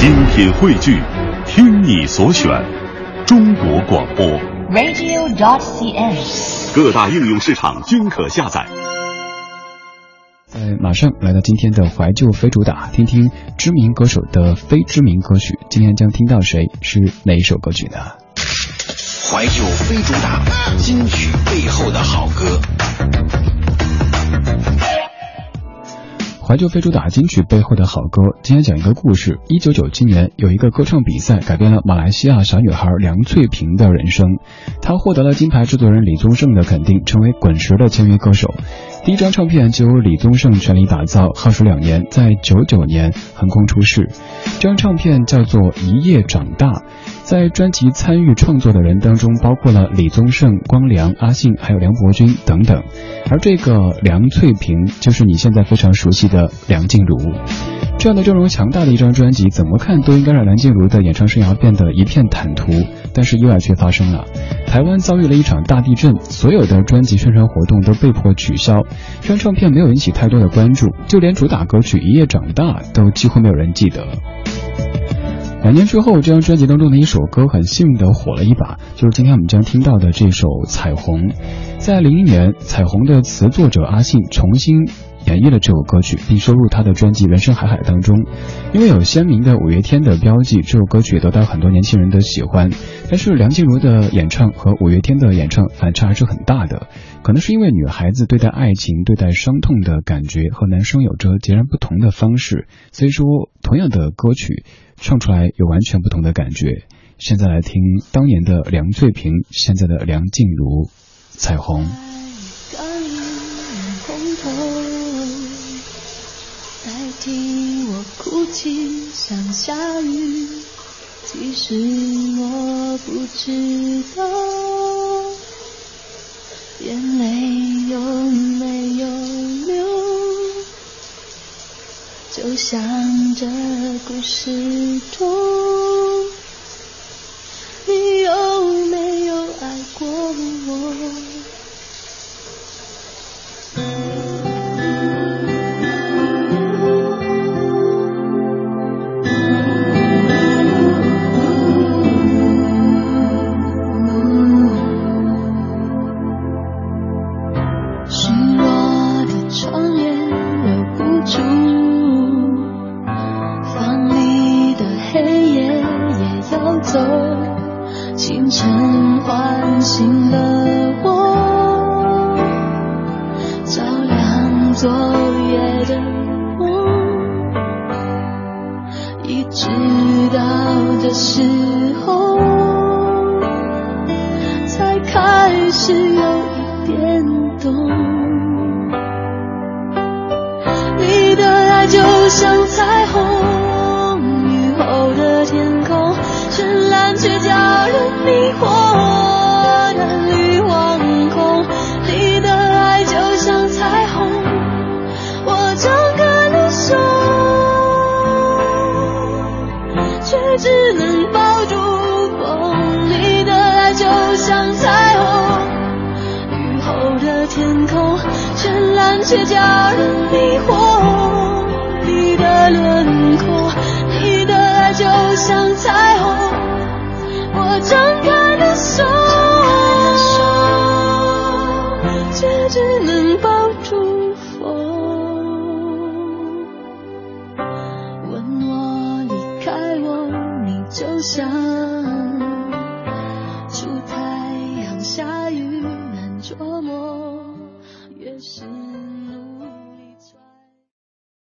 精品汇聚，听你所选，中国广播。radio.dot.cn，。各大应用市场均可下载。在马上来到今天的怀旧非主打，听听知名歌手的非知名歌曲。今天将听到谁？是哪一首歌曲呢？怀旧非主打，金曲背后的好歌。怀旧非主打金曲背后的好歌，今天讲一个故事。一九九七年，有一个歌唱比赛改变了马来西亚小女孩梁翠萍的人生，她获得了金牌制作人李宗盛的肯定，成为滚石的签约歌手。第一张唱片就由李宗盛全力打造，耗时两年，在九九年横空出世。这张唱片叫做《一夜长大》。在专辑参与创作的人当中，包括了李宗盛、光良、阿信，还有梁伯君等等。而这个梁翠萍，就是你现在非常熟悉的梁静茹。这样的阵容强大的一张专辑，怎么看都应该让梁静茹的演唱生涯变得一片坦途。但是意外却发生了，台湾遭遇了一场大地震，所有的专辑宣传活动都被迫取消。这张唱片没有引起太多的关注，就连主打歌曲《一夜长大》都几乎没有人记得。两年之后，这张专辑当中的一首歌很幸运的火了一把，就是今天我们将听到的这首《彩虹》。在零一年，《彩虹》的词作者阿信重新演绎了这首歌曲，并收入他的专辑《人生海海》当中。因为有鲜明的五月天的标记，这首歌曲得到很多年轻人的喜欢。但是梁静茹的演唱和五月天的演唱反差还是很大的，可能是因为女孩子对待爱情、对待伤痛的感觉和男生有着截然不同的方式，所以说同样的歌曲。唱出来有完全不同的感觉。现在来听当年的梁翠萍，现在的梁静茹，《彩虹》。我哭泣，像下雨。其实我不知道，眼泪有没有流？就像这故事中，你有没有爱过我？走，清晨唤醒了我，照亮昨夜的梦。一直到这时候，才开始有一点懂。你的爱就像彩虹，却叫人迷惑的绿惶恐。你的爱就像彩虹，我张开了手，却只能抱住风。你的爱就像彩虹，雨后的天空绚烂却叫人迷只能抱住风。问我离开我，你就像出太阳下雨难捉摸，越是。